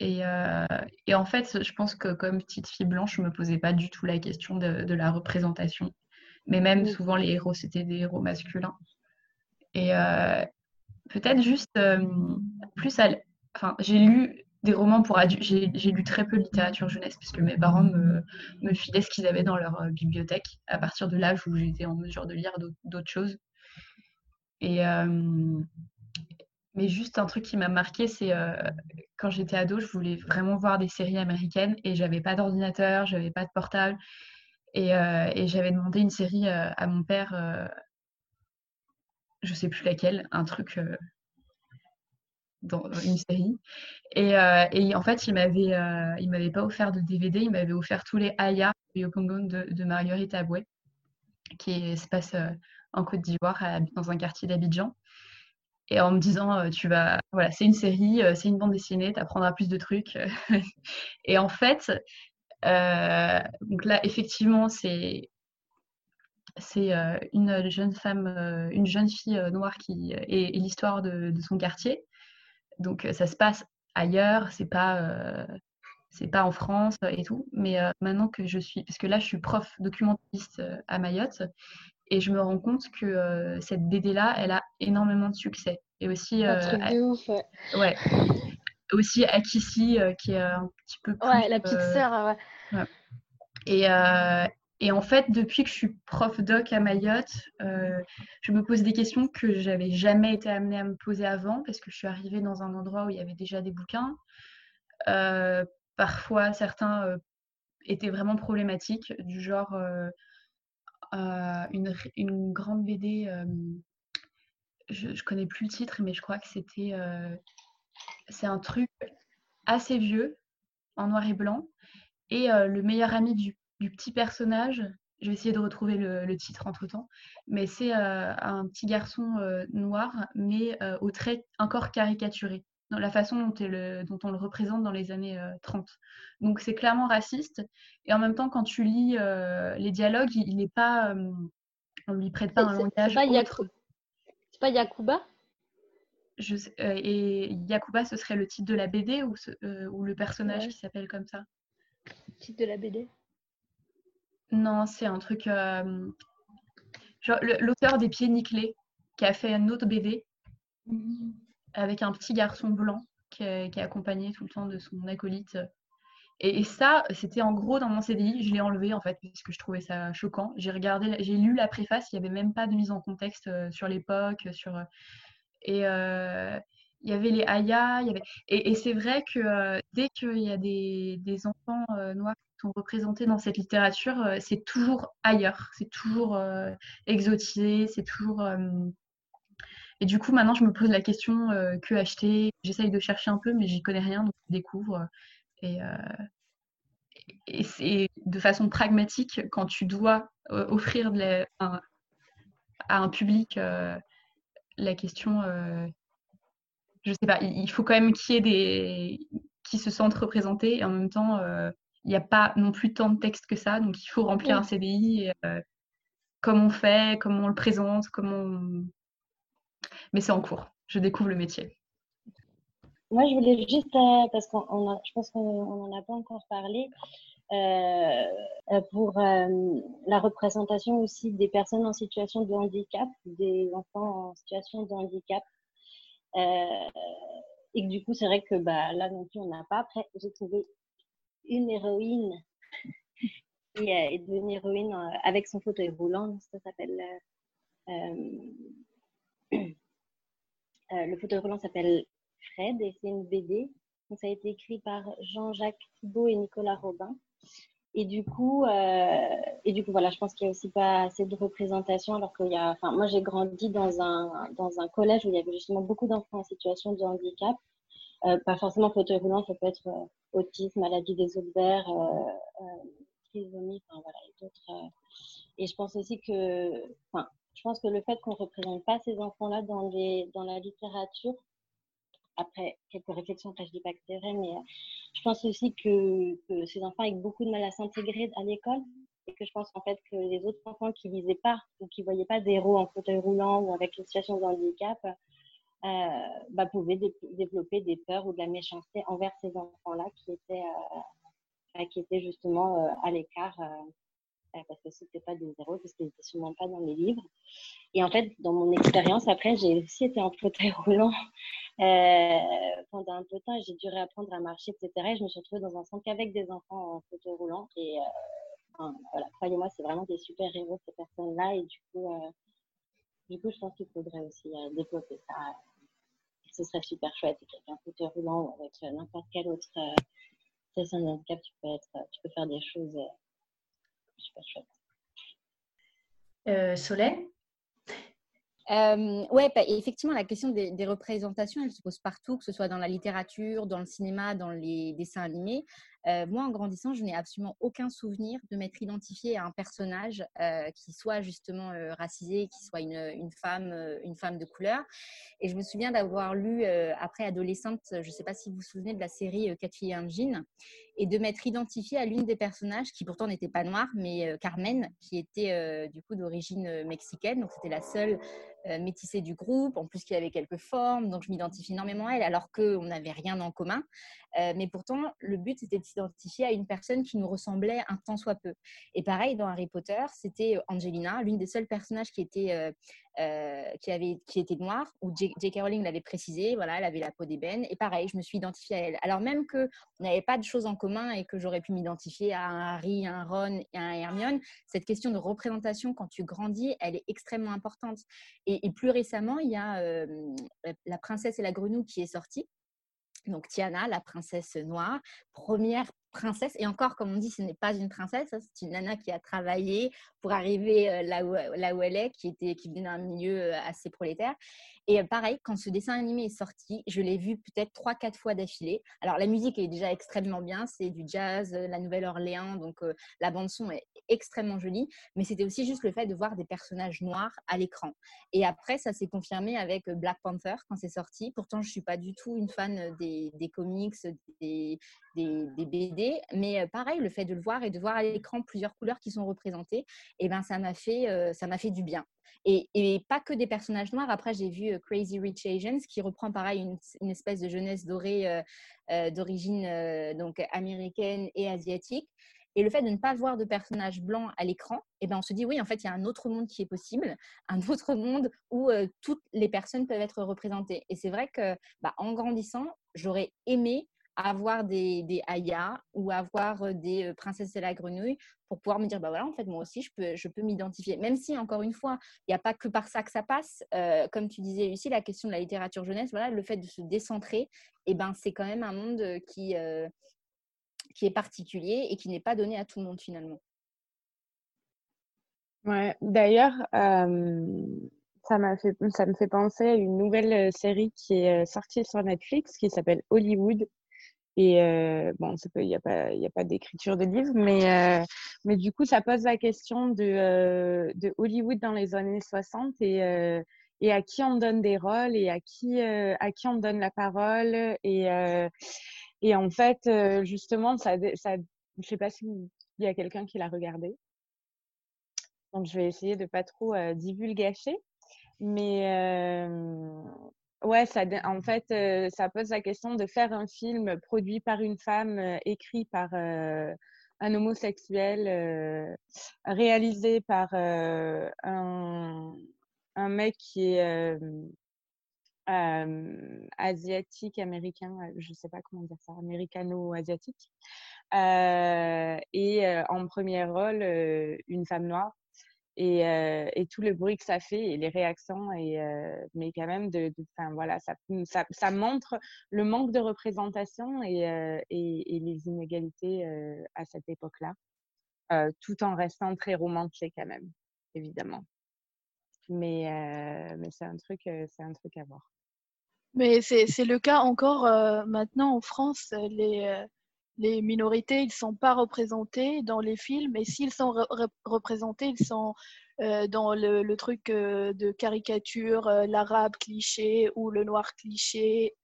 Et, euh, et en fait, je pense que comme petite fille blanche, je me posais pas du tout la question de, de la représentation. Mais même Mm. souvent, les héros, c'était des héros masculins. Et euh, peut-être juste plus à Enfin, j'ai lu des romans pour adultes. J'ai lu très peu de littérature jeunesse parce que mes parents me, filaient ce qu'ils avaient dans leur euh, bibliothèque à partir de l'âge où j'étais en mesure de lire d'autres choses. Et, euh, mais juste un truc qui m'a marqué, c'est euh, quand j'étais ado, je voulais vraiment voir des séries américaines et j'avais pas d'ordinateur, j'avais pas de portable. Et, et j'avais demandé une série à mon père, je sais plus laquelle, un truc dans une série. Et, euh, et en fait, il m'avait euh, il m'avait pas offert de DVD, il m'avait offert tous les Aya et de, de Marguerite Aboué, qui se passe euh, en Côte d'Ivoire, dans un quartier d'Abidjan. Et en me disant, tu vas, voilà, c'est une série, c'est une bande dessinée, tu apprendras plus de trucs. et en fait, donc là, effectivement, c'est c'est une jeune femme, une jeune fille noire qui et l'histoire de son quartier. Donc euh, ça se passe ailleurs, c'est pas euh, c'est pas en France et tout. Mais euh, maintenant que je suis, parce que là je suis prof documentaliste à Mayotte et je me rends compte que euh, cette BD là, elle a énormément de succès. Et aussi, Un euh, truc de ouf, ouais. ouais, aussi Akissi qui est un petit peu plus, Ouais, la petite sœur, ouais. Ouais. Et, et en fait, depuis que je suis prof doc à Mayotte, euh, je me pose des questions que j'avais jamais été amenée à me poser avant parce que je suis arrivée dans un endroit où il y avait déjà des bouquins. Euh, parfois, certains euh, étaient vraiment problématiques, du genre une, une grande BD, je, je connais plus le titre, mais je crois que c'était c'est un truc assez vieux, en noir et blanc. Et le meilleur ami du, du petit personnage, je vais essayer de retrouver le, le titre entre temps, mais c'est euh, un petit garçon euh, noir, mais euh, aux traits encore caricaturés, dans la façon dont, est le- dont on le représente dans les années euh, 30. Donc c'est clairement raciste. Et en même temps, quand tu lis les dialogues, il n'est pas. on lui prête pas un langage. C'est pas, autre. Yaku- c'est pas Yakuba? Je sais- euh, et Yakuba, ce serait le titre de la BD ou, ce- euh, ou le personnage Ouais. qui s'appelle comme ça? Titre de la BD. Non, c'est un truc. euh, l'auteur des Pieds Nickelés, qui a fait une autre BD avec un petit garçon blanc qui est, qui est accompagné tout le temps de son acolyte. Et, et ça, c'était en gros dans mon CDI, je l'ai enlevé en fait, parce que je trouvais ça choquant. J'ai regardé, j'ai lu la préface, il n'y avait même pas de mise en contexte euh, sur l'époque, sur. euh, Et euh, il y avait les Aya, il y avait... et, et c'est vrai que euh, dès qu'il y a des, des enfants euh, noirs représentés dans cette littérature, euh, c'est toujours ailleurs, c'est toujours euh, exotisé, c'est toujours. euh, Et du coup, maintenant, je me pose la question que acheter. J'essaye de chercher un peu, mais j'y connais rien, donc je découvre. Et, et c'est de façon pragmatique, quand tu dois offrir de la- à un public la question, je sais pas, il faut quand même qu'il y ait des qui se sentent représentés et en même temps, il n'y a pas non plus tant de texte que ça, donc il faut remplir un CDI. Et, euh, comment on fait, comment on le présente, comment on... Mais c'est en cours, je découvre le métier. Moi, je voulais juste, euh, parce qu'on je pense qu'on n'en a pas encore parlé, euh, pour la représentation aussi des personnes en situation de handicap, des enfants en situation de handicap. Et que du coup, c'est vrai que bah, là non plus, on n'a pas. Après, j'ai trouvé une héroïne et euh, est devenue héroïne euh, avec son fauteuil roulant. Ça s'appelle. euh, le fauteuil roulant s'appelle Fred et c'est une BD. Donc, ça a été écrit par Jean-Jacques Thibault et Nicolas Robin. Et du coup, et du coup, voilà, je pense qu'il n'y a aussi pas assez de représentation. Alors qu'il y a, enfin, moi, j'ai grandi dans un dans un collège où il y avait justement beaucoup d'enfants en situation de handicap. Euh, pas forcément fauteuil roulant, ça peut être euh, autisme, maladie des verre, euh, trisomie, enfin voilà, et d'autres. Et je pense aussi que, enfin, je pense que le fait qu'on ne représente pas ces enfants-là dans dans la littérature, après quelques réflexions, après je dis pas que c'est vrai, mais je pense aussi que, ces enfants ont beaucoup de mal à s'intégrer à l'école et que je pense en fait que les autres enfants qui lisaient pas ou qui voyaient pas des héros en fauteuil roulant ou avec une situation de handicap bah, pouvaient dé- développer des peurs ou de la méchanceté envers ces enfants-là qui étaient euh, euh, qui étaient justement euh, à l'écart euh, euh, parce que c'était pas des héros parce qu'ils n'étaient sûrement pas dans les livres et en fait dans mon expérience après j'ai aussi été en fauteuil roulant euh, pendant un peu de temps, j'ai dû réapprendre à marcher, etc. Et je me suis retrouvée dans un centre qu'avec des enfants en fauteuil roulant. Et euh, voilà, croyez-moi, c'est vraiment des super héros ces personnes-là. Et du coup, euh, du coup, je pense qu'il faudrait aussi euh, développer ça. Ce serait super chouette. Et Avec un fauteuil roulant ou avec euh, n'importe quel autre euh, situation de handicap, tu peux être, tu peux faire des choses euh, super chouettes. Euh, Solène? Euh, ouais, bah, effectivement, la question des, des représentations, elle se pose partout, que ce soit dans la littérature, dans le cinéma, dans les dessins animés. Euh, moi, en grandissant, je n'ai absolument aucun souvenir de m'être identifiée à un personnage euh, qui soit justement euh, racisé, qui soit une, femme, une femme de couleur. Et je me souviens d'avoir lu après adolescente, je ne sais pas si vous vous souvenez de la série Quatre filles et un et de m'être identifiée à l'une des personnages qui pourtant n'était pas noire, mais Carmen, qui était du coup d'origine mexicaine. Donc c'était la seule métissée du groupe, en plus qui avait quelques formes, donc je m'identifie énormément à elle, alors qu'on n'avait rien en commun. Euh, mais pourtant, le but c'était de s'identifier à une personne qui nous ressemblait un tant soit peu. Et pareil, dans Harry Potter, c'était euh, Angelina, l'une des seuls personnages qui était, euh, qui avait, qui était noire, où J.K. Rowling l'avait précisé, voilà, elle avait la peau d'ébène. Et pareil, je me suis identifiée à elle. Alors même qu'on n'avait pas de choses en commun et que j'aurais pu m'identifier à un Harry, un Ron et un Hermione, cette question de représentation quand tu grandis, elle est extrêmement importante. Et, et plus récemment, il y a euh, La princesse et la grenouille qui est sortie. Donc Tiana, la princesse noire, première princesse, et encore comme on dit, ce n'est pas une princesse, hein, c'est une nana qui a travaillé pour arriver euh, là où, là où elle est, qui, était, qui venait d'un milieu euh, assez prolétaire. Et euh, pareil, quand ce dessin animé est sorti, je l'ai vu peut-être trois, quatre fois d'affilée. Alors la musique est déjà extrêmement bien, c'est du jazz, la Nouvelle-Orléans, donc la bande son est extrêmement jolie, mais c'était aussi juste le fait de voir des personnages noirs à l'écran. Et après, ça s'est confirmé avec Black Panther quand c'est sorti. Pourtant, je suis pas du tout une fan des, des comics, des, des, BD, mais euh, pareil, le fait de le voir et de voir à l'écran plusieurs couleurs qui sont représentées, et ben ça m'a fait, euh, ça m'a fait du bien. Et, et pas que des personnages noirs. Après, j'ai vu euh, Crazy Rich Asians qui reprend pareil une, une espèce de jeunesse dorée d'origine donc américaine et asiatique. Et le fait de ne pas voir de personnages blancs à l'écran, eh ben on se dit oui, en fait, il y a un autre monde qui est possible, un autre monde où toutes les personnes peuvent être représentées. Et c'est vrai que bah, en grandissant, j'aurais aimé avoir des, des Aya ou avoir euh, des euh, princesses et la grenouille pour pouvoir me dire bah voilà en fait moi aussi je peux je peux m'identifier même si encore une fois il n'y a pas que par ça que ça passe Euh, comme tu disais Lucie la question de la littérature jeunesse voilà le fait de se décentrer et ben c'est quand même un monde qui qui est particulier et qui n'est pas donné à tout le monde finalement Ouais, d'ailleurs, ça ça me fait penser à une nouvelle série qui est sortie sur Netflix qui s'appelle Hollywood. Et euh, bon, il n'y a pas, d'écriture de livre, mais, euh, mais du coup, ça pose la question de, euh, Hollywood dans les années 60 et, et à qui on donne des rôles et à qui, à qui on donne la parole. Et, et en fait, justement, ça, ça, je sais pas s'il y a quelqu'un qui l'a regardé. Donc, je vais essayer de pas trop divulgacher. Mais ouais, ça, en fait, euh, ça pose la question de faire un film produit par une femme, euh, écrit par euh, un homosexuel, réalisé par un, mec qui est, asiatique, américain, je ne sais pas comment dire ça, américano-asiatique. Et en premier rôle, une femme noire. Et, tout le bruit que ça fait et les réactions, et, mais quand même, de, voilà, ça, ça, ça montre le manque de représentation et, et, les inégalités à cette époque-là, euh, tout en restant très romancé quand même, évidemment. Mais, mais c'est un truc, c'est un truc à voir. Mais c'est le cas encore maintenant en France. Les, les minorités, ils ne sont pas représentés dans les films. Et s'ils sont re- re- représentés, ils sont euh, dans le, truc euh, de caricature, euh, l'arabe cliché ou le noir cliché.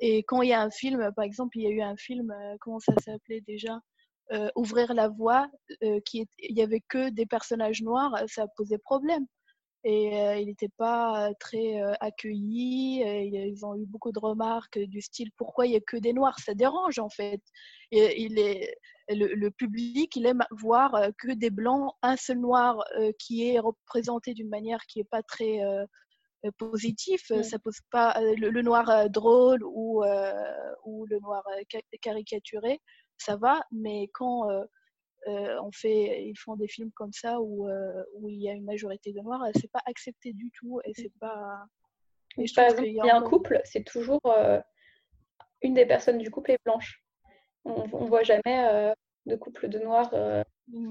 et quand il y a un film, par exemple, il y a eu un film, comment ça s'appelait déjà Ouvrir la voie, qui est- il y avait que des personnages noirs, ça posait problème et euh, il n'était pas très euh, accueilli. ils ont eu beaucoup de remarques du style pourquoi il n'y a que des noirs? Ça dérange en fait. Et, il est, le, le public, il aime voir que des blancs, un seul noir euh, qui est représenté d'une manière qui n'est pas très positive. Ça pose pas le, le noir drôle ou, ou le noir ca- caricaturé, ça va. Mais quand euh, on fait, ils font des films comme ça où, euh, où il y a une majorité de noirs, c'est pas accepté du tout et c'est pas. et je Par exemple, il y a un encore- couple, c'est toujours euh, une des personnes du couple est blanche. On voit jamais de couple de noirs. Mm.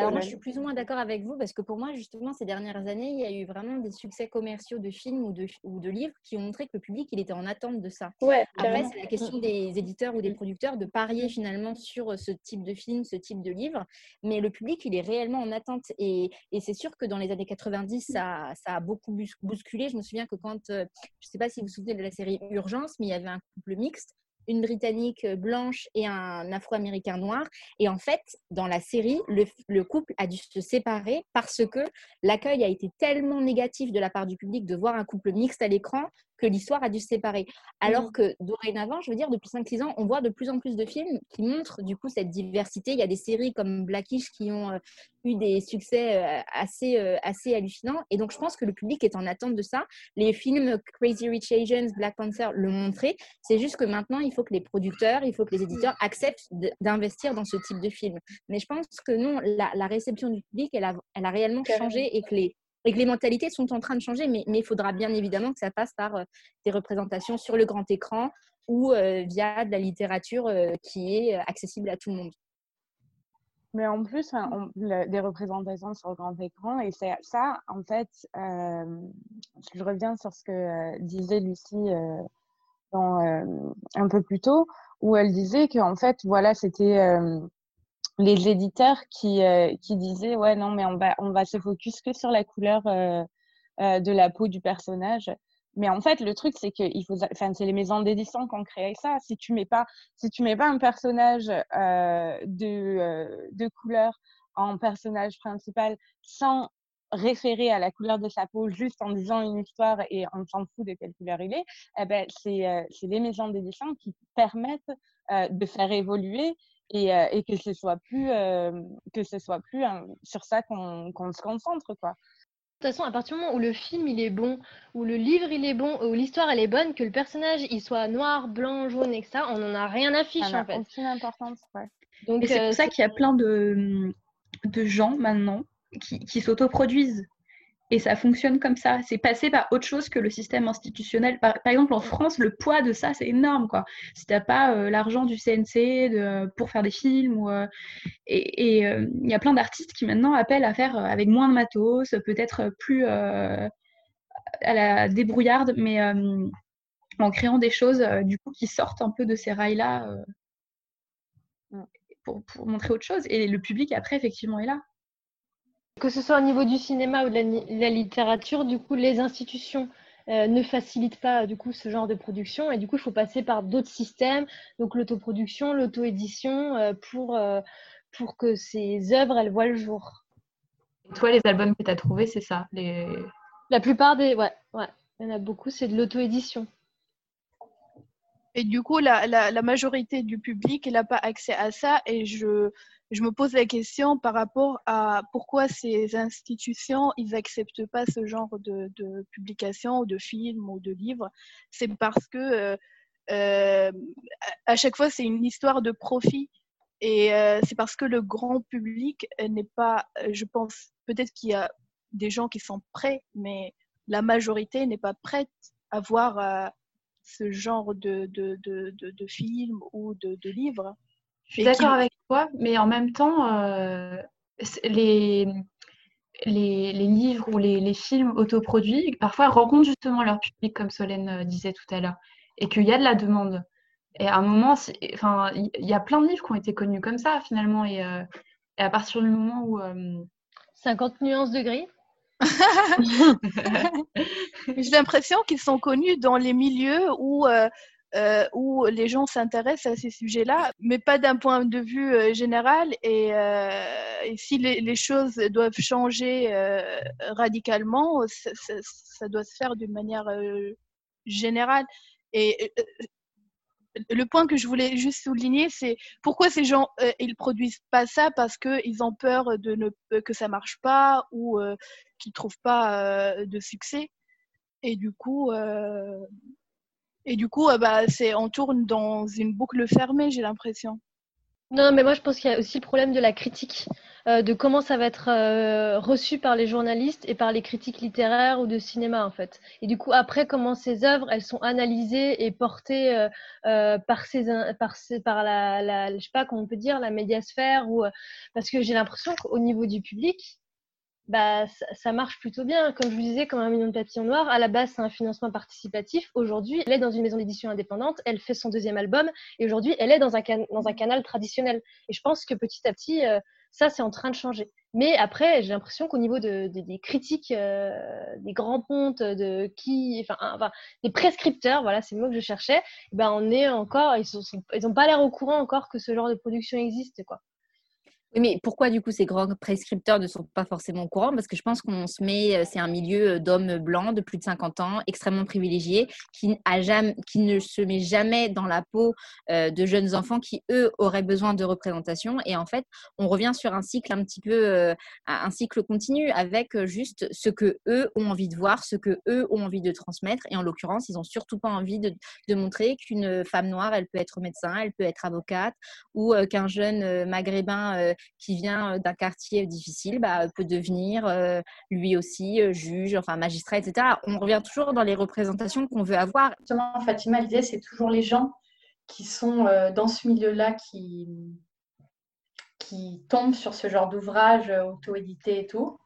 Alors moi, je suis plus ou moins d'accord avec vous parce que pour moi, justement, ces dernières années, il y a eu vraiment des succès commerciaux de films ou de, ou de livres qui ont montré que le public, il était en attente de ça. Ouais, Après, c'est la question des éditeurs ou des producteurs de parier finalement sur ce type de film, ce type de livre. Mais le public, il est réellement en attente. Et, et c'est sûr que dans les années 90, ça, ça a beaucoup bousculé. Je me souviens que quand, euh, je ne sais pas si vous vous souvenez de la série Urgence, mais il y avait un couple mixte une Britannique euh, blanche et un Afro-Américain noir. Et en fait, dans la série, le, le couple a dû se séparer parce que l'accueil a été tellement négatif de la part du public de voir un couple mixte à l'écran que l'histoire a dû se séparer. Alors Mhm. que dorénavant, je veux dire, depuis 5-6 ans, on voit de plus en plus de films qui montrent du coup cette diversité. Il y a des séries comme Blackish qui ont euh, eu des succès euh, assez, euh, assez hallucinants. Et donc, je pense que le public est en attente de ça. Les films Crazy Rich Asians, Black Panther le montraient. C'est juste que maintenant, il faut que les producteurs, il faut que les éditeurs acceptent d'investir dans ce type de film. Mais je pense que non, la, la réception du public, elle a, elle a réellement changé et que les et que les mentalités sont en train de changer, mais, il faudra bien évidemment que ça passe par euh, des représentations sur le grand écran ou euh, via de la littérature euh, qui est accessible à tout le monde. Mais en plus, hein, des représentations sur le grand écran, et c'est ça, en fait, je reviens sur ce que disait Lucie un peu plus tôt, où elle disait que en fait, voilà, c'était les éditeurs qui, euh, qui disaient, ouais, non, mais on va, on va se focus que sur la couleur euh, euh, de la peau du personnage. Mais en fait, le truc, c'est que il faut, enfin, c'est les maisons d'édition qui ont créé ça. Si tu mets pas, si tu mets pas un personnage de, de couleur en personnage principal sans référer à la couleur de sa peau, juste en disant une histoire et on s'en fout de quelle couleur il est, eh ben, c'est les maisons d'édition qui permettent de faire évoluer et, euh, et que ce soit plus, euh, que ce soit plus euh, sur ça qu'on qu'on se concentre, quoi. De toute façon, à partir du moment où le film il est bon, où le livre il est bon, où l'histoire elle est bonne, que le personnage il soit noir, blanc, jaune et que ça, on n'en a rien à fiche en fait. aucune importance, ouais. Donc c'est euh, pour ça qu'il y a plein de, de gens maintenant qui, qui s'autoproduisent. Et ça fonctionne comme ça. C'est passé par autre chose que le système institutionnel. Par, par exemple, en France, le poids de ça, c'est énorme. Quoi. Si tu n'as pas euh, l'argent du CNC de, pour faire des films, ou, euh, et et, euh, il y a plein d'artistes qui maintenant appellent à faire avec moins de matos, peut-être plus à la débrouillarde, mais en créant des choses du coup qui sortent un peu de ces rails-là pour, pour montrer autre chose. Et le public, après, effectivement, est là. Que ce soit au niveau du cinéma ou de la, littérature, du coup, les institutions euh, ne facilitent pas du coup ce genre de production et du coup, il faut passer par d'autres systèmes, donc l'autoproduction, l'auto-édition, euh, pour, euh, pour que ces œuvres elles voient le jour. Et toi, les albums que tu as trouvés, c'est ça les... La plupart des, ouais, ouais, il y en a beaucoup, c'est de l'auto-édition. Et du coup, la, la, la majorité du public, n'a pas accès à ça. Et je, je me pose la question par rapport à pourquoi ces institutions, ils n'acceptent pas ce genre de, de publication ou de films ou de livres. C'est parce que euh, euh, à chaque fois, c'est une histoire de profit. Et euh, c'est parce que le grand public n'est pas, je pense, peut-être qu'il y a des gens qui sont prêts, mais la majorité n'est pas prête à voir ce genre de, de, de, de, films ou de, livres. Je suis d'accord avec toi, mais en même temps, euh, les, les, les, livres ou les, les, films autoproduits, parfois, rencontrent justement leur public, comme Solène euh, disait tout à l'heure, et qu'il y a de la demande. Et à un moment, enfin, il y a plein de livres qui ont été connus comme ça, finalement, et, euh, et à partir du moment où... 50 nuances de gris J'ai l'impression qu'ils sont connus dans les milieux où euh, où les gens s'intéressent à ces sujets-là, mais pas d'un point de vue euh, général. Et, euh, et si les, les, choses doivent changer radicalement, ça, ça, ça, doit se faire d'une manière générale. Et le point que je voulais juste souligner, c'est pourquoi ces gens ils produisent pas ça? Parce qu'ils ont peur de ne que ça marche pas ou qu'ils trouvent pas de succès. Et du coup, et du coup, euh, bah, on tourne dans une boucle fermée, j'ai l'impression. Non, mais moi je pense qu'il y a aussi le problème de la critique, euh, de comment ça va être euh, reçu par les journalistes et par les critiques littéraires ou de cinéma en fait. Et du coup après comment ces œuvres elles sont analysées et portées par ces par ces, par la, la je sais pas comment on peut dire la médiasphère ou parce que j'ai l'impression qu'au niveau du public bah, ça, marche plutôt bien. Comme je vous disais, comme un million de papillons noirs, à la base, c'est un financement participatif. Aujourd'hui, elle est dans une maison d'édition indépendante, elle fait son deuxième album, et aujourd'hui, elle est dans un, dans un canal traditionnel. Et je pense que petit à petit, euh, ça, c'est en train de changer. Mais après, j'ai l'impression qu'au niveau de, des critiques, euh, des grands pontes, de qui, enfin, des prescripteurs, voilà, c'est le mot que je cherchais, ben, on est encore, ils n'ont ils ont pas l'air au courant encore que ce genre de production existe, quoi. Oui, mais pourquoi du coup ces grands prescripteurs ne sont pas forcément au courant? Parce que je pense qu'on se met, euh, c'est un milieu euh, d'hommes blancs de plus de 50 ans, extrêmement privilégiés, qui, ne se met jamais dans la peau euh, de jeunes enfants qui, eux, auraient besoin de représentation. Et en fait, on revient sur un cycle un petit peu, un cycle continu avec juste ce que eux ont envie de voir, ce que eux ont envie de transmettre. Et en l'occurrence, ils n'ont surtout pas envie de montrer qu'une femme noire, elle peut être médecin, elle peut être avocate, ou qu'un jeune maghrébin qui vient d'un quartier difficile bah, peut devenir lui aussi juge, enfin magistrat, etc. On revient toujours dans les représentations qu'on veut avoir. Justement, Fatima disait, c'est toujours les gens qui sont dans ce milieu-là qui, qui tombent sur ce genre d'ouvrage auto-édité et tout.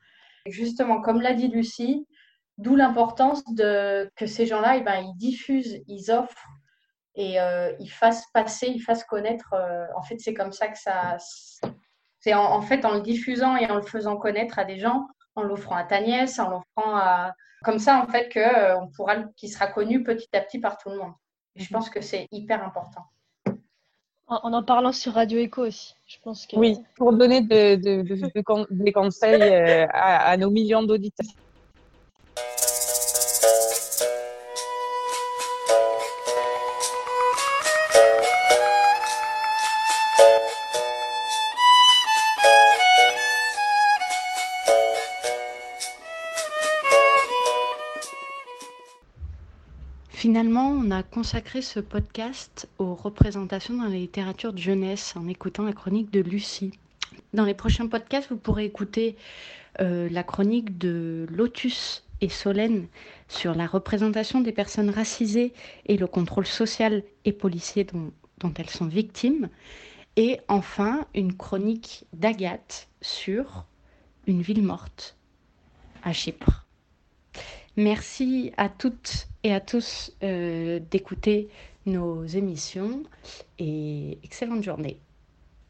justement, comme l'a dit Lucie, d'où l'importance de que ces gens-là, eh ben, ils diffusent, ils offrent et ils fassent passer, ils fassent connaître. en fait, c'est comme ça que ça, c'est en, fait en le diffusant et en le faisant connaître à des gens, en l'offrant à ta nièce, en l'offrant à. Comme ça, en fait, que, euh, on pourra, qu'il sera connu petit à petit par tout le monde. Et je pense que c'est hyper important. En, en parlant sur Radio Echo aussi, je pense que... Oui, pour donner des conseils euh, à nos millions d'auditeurs. A consacré ce podcast aux représentations dans la littérature de jeunesse en écoutant la chronique de Lucie. Dans les prochains podcasts, vous pourrez écouter euh, la chronique de Lotus et Solène sur la représentation des personnes racisées et le contrôle social et policier dont, dont elles sont victimes. Et enfin, une chronique d'Agathe sur une ville morte à Chypre. Merci à toutes et à tous euh, d'écouter nos émissions et excellente journée.